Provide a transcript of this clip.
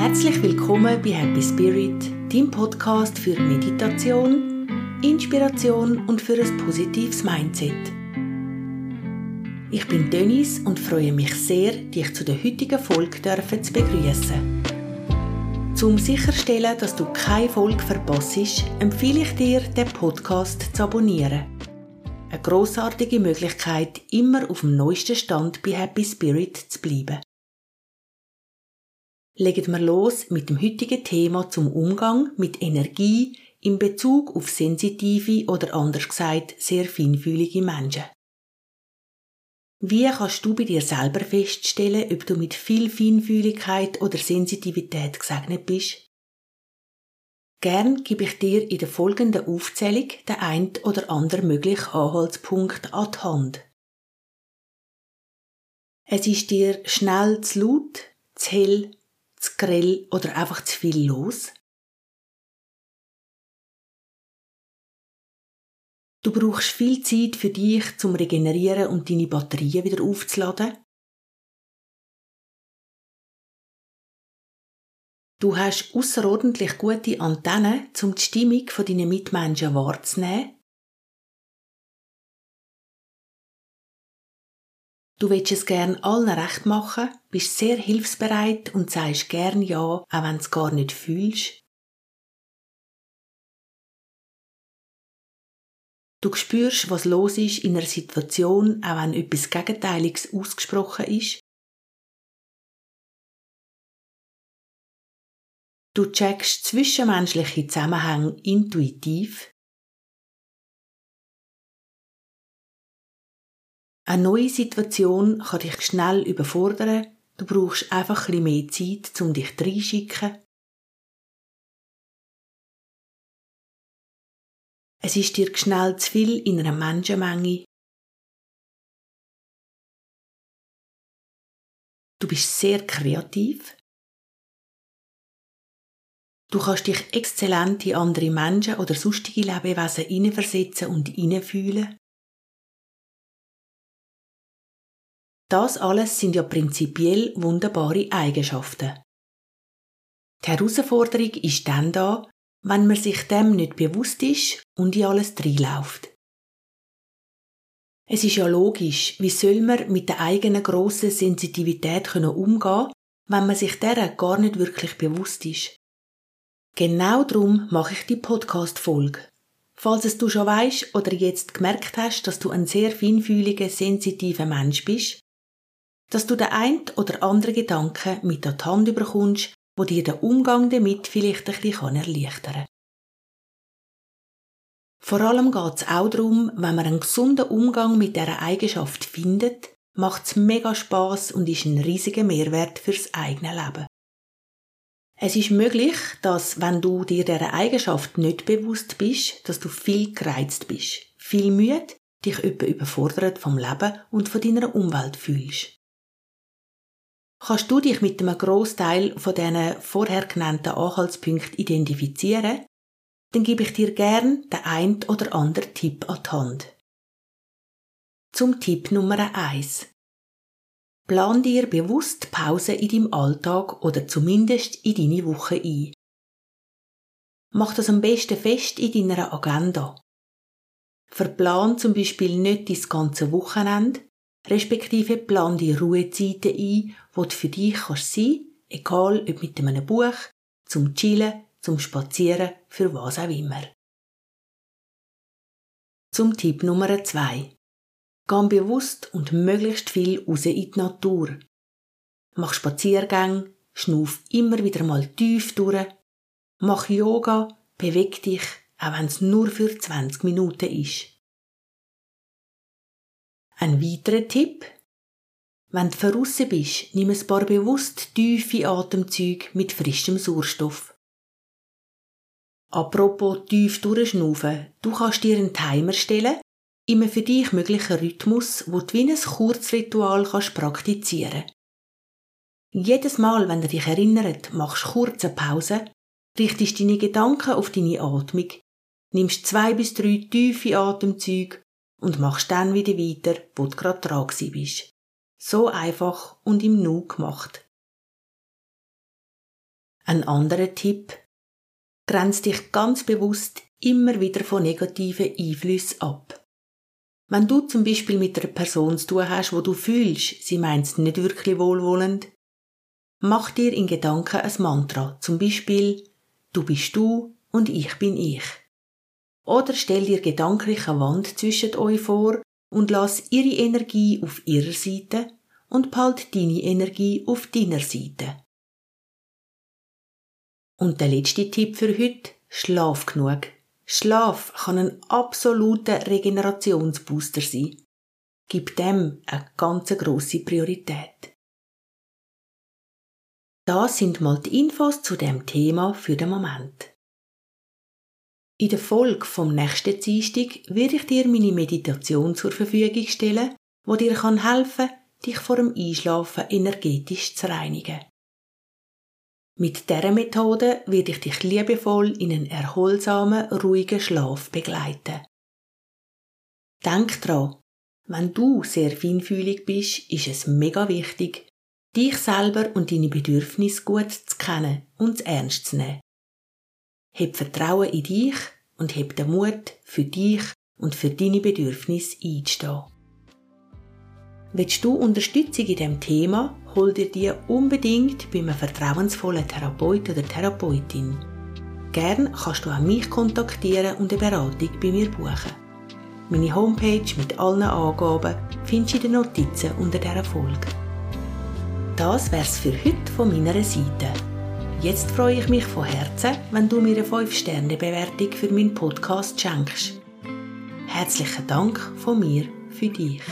Herzlich willkommen bei Happy Spirit, dem Podcast für Meditation, Inspiration und für ein positives Mindset. Ich bin Dennis und freue mich sehr, dich zu der heutigen Folge zu begrüßen. Zum sicherstellen, dass du keine Folge verpasst, empfehle ich dir, den Podcast zu abonnieren. Eine großartige Möglichkeit, immer auf dem neuesten Stand bei Happy Spirit zu bleiben legen wir los mit dem heutigen Thema zum Umgang mit Energie in Bezug auf sensitive oder anders gesagt sehr feinfühlige Menschen. Wie kannst du bei dir selber feststellen, ob du mit viel Feinfühligkeit oder Sensitivität gesegnet bist? Gern gebe ich dir in der folgenden Aufzählung den ein oder anderen möglichen Anhaltspunkt an die Hand. Es ist dir schnell zu laut, zu hell zu grell oder einfach zu viel los? Du brauchst viel Zeit für dich zum Regenerieren und deine Batterien wieder aufzuladen. Du hast außerordentlich gute Antennen, um die Stimmung deiner Mitmenschen wahrzunehmen Du willst es gern allen recht machen, bist sehr hilfsbereit und sagst gern ja, auch wenn du es gar nicht fühlst. Du spürst, was los ist in einer Situation, auch wenn etwas Gegenteiliges ausgesprochen ist. Du checkst zwischenmenschliche Zusammenhänge intuitiv. Eine neue Situation kann dich schnell überfordern. Du brauchst einfach ein mehr Zeit, um dich reinschicken. Es ist dir schnell zu viel in einer Menschenmenge. Du bist sehr kreativ. Du kannst dich exzellent in andere Menschen oder sonstige Lebewesen hineinversetzen und hineinfühlen. Das alles sind ja prinzipiell wunderbare Eigenschaften. Die Herausforderung ist dann da, wenn man sich dem nicht bewusst ist und in alles reinläuft. Es ist ja logisch, wie soll man mit der eigenen grossen Sensitivität umgehen wenn man sich deren gar nicht wirklich bewusst ist. Genau darum mache ich die Podcast-Folge. Falls es du schon weißt oder jetzt gemerkt hast, dass du ein sehr feinfühliger, sensitiver Mensch bist, dass du den ein oder anderen Gedanken mit die Hand überkommst, wo dir den Umgang damit vielleicht ein bisschen erleichtern kann. Vor allem geht es auch darum, wenn man einen gesunden Umgang mit dieser Eigenschaft findet, macht es mega Spass und ist ein riesiger Mehrwert fürs eigene Leben. Es ist möglich, dass, wenn du dir dieser Eigenschaft nicht bewusst bist, dass du viel gereizt bist, viel müde, dich etwa überfordert vom Leben und von deiner Umwelt fühlst. Kannst du dich mit einem Großteil von diesen vorher genannten Anhaltspunkten identifizieren? Dann gebe ich dir gern den ein oder anderen Tipp an die Hand. Zum Tipp Nummer eins: Plan dir bewusst Pause in deinem Alltag oder zumindest in deine Woche ein. Mach das am besten fest in deiner Agenda. Verplan zum Beispiel nicht das ganze Wochenende, respektive plan die Ruhezeiten ein, wo du für dich kannst sein, egal ob mit einem Buch, zum Chillen, zum Spazieren, für was auch immer. Zum Tipp Nummer zwei: Geh bewusst und möglichst viel raus in die Natur. Mach Spaziergänge, schnuff immer wieder mal tief durch, mach Yoga, beweg dich, auch wenn es nur für 20 Minuten ist. Ein weiterer Tipp. Wenn du verrissen bist, nimm ein paar bewusst tiefe Atemzüge mit frischem Sauerstoff. Apropos tief durchschnaufen, du kannst dir einen Timer stellen, immer für dich möglichen Rhythmus, wo du wie ein Kurzritual kannst praktizieren Jedes Mal, wenn du dich erinnert, machst du kurze Pause, richtest deine Gedanken auf deine Atmung, nimmst zwei bis drei tiefe Atemzüge und machst dann wieder weiter, wo du gerade dran bist. So einfach und im Nu gemacht. Ein anderer Tipp. Grenz dich ganz bewusst immer wieder von negativen Einflüssen ab. Wenn du zum Beispiel mit einer Person zu tun hast, wo du fühlst, sie meint es nicht wirklich wohlwollend, mach dir in Gedanken ein Mantra, zum Beispiel Du bist du und ich bin ich. Oder stell dir gedanklich eine Wand zwischen euch vor und lass ihre Energie auf ihrer Seite und behalt deine Energie auf deiner Seite. Und der letzte Tipp für heute, schlaf genug. Schlaf kann ein absoluter Regenerationsbooster sein. Gib dem eine ganz grosse Priorität. Das sind mal die Infos zu dem Thema für den Moment. In der Folge vom nächsten Dienstag werde ich dir meine Meditation zur Verfügung stellen, wo dir helfen kann, dich vor dem Einschlafen energetisch zu reinigen. Mit dieser Methode werde ich dich liebevoll in einen erholsamen, ruhigen Schlaf begleiten. Denk dran, wenn du sehr feinfühlig bist, ist es mega wichtig, dich selber und deine Bedürfnisse gut zu kennen und ernst zu nehmen. Heb Vertrauen in dich und heb den Mut, für dich und für deine Bedürfnisse einzustehen. Willst du Unterstützung in diesem Thema, hol dir die unbedingt bei einem vertrauensvollen Therapeut oder Therapeutin. Gern kannst du auch mich kontaktieren und eine Beratung bei mir buchen. Meine Homepage mit allen Angaben findest du in den Notizen unter dieser Folge. Das wär's für heute von meiner Seite. Jetzt freue ich mich von Herzen, wenn du mir eine 5-Sterne-Bewertung für meinen Podcast schenkst. Herzlichen Dank von mir für dich.